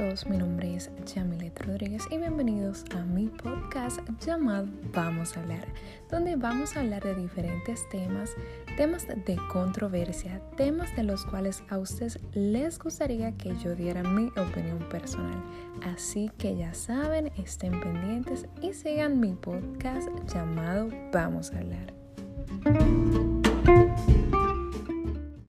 todos, mi nombre es Yamilet Rodríguez y bienvenidos a mi podcast llamado Vamos a hablar, donde vamos a hablar de diferentes temas, temas de controversia, temas de los cuales a ustedes les gustaría que yo diera mi opinión personal. Así que ya saben, estén pendientes y sigan mi podcast llamado Vamos a hablar.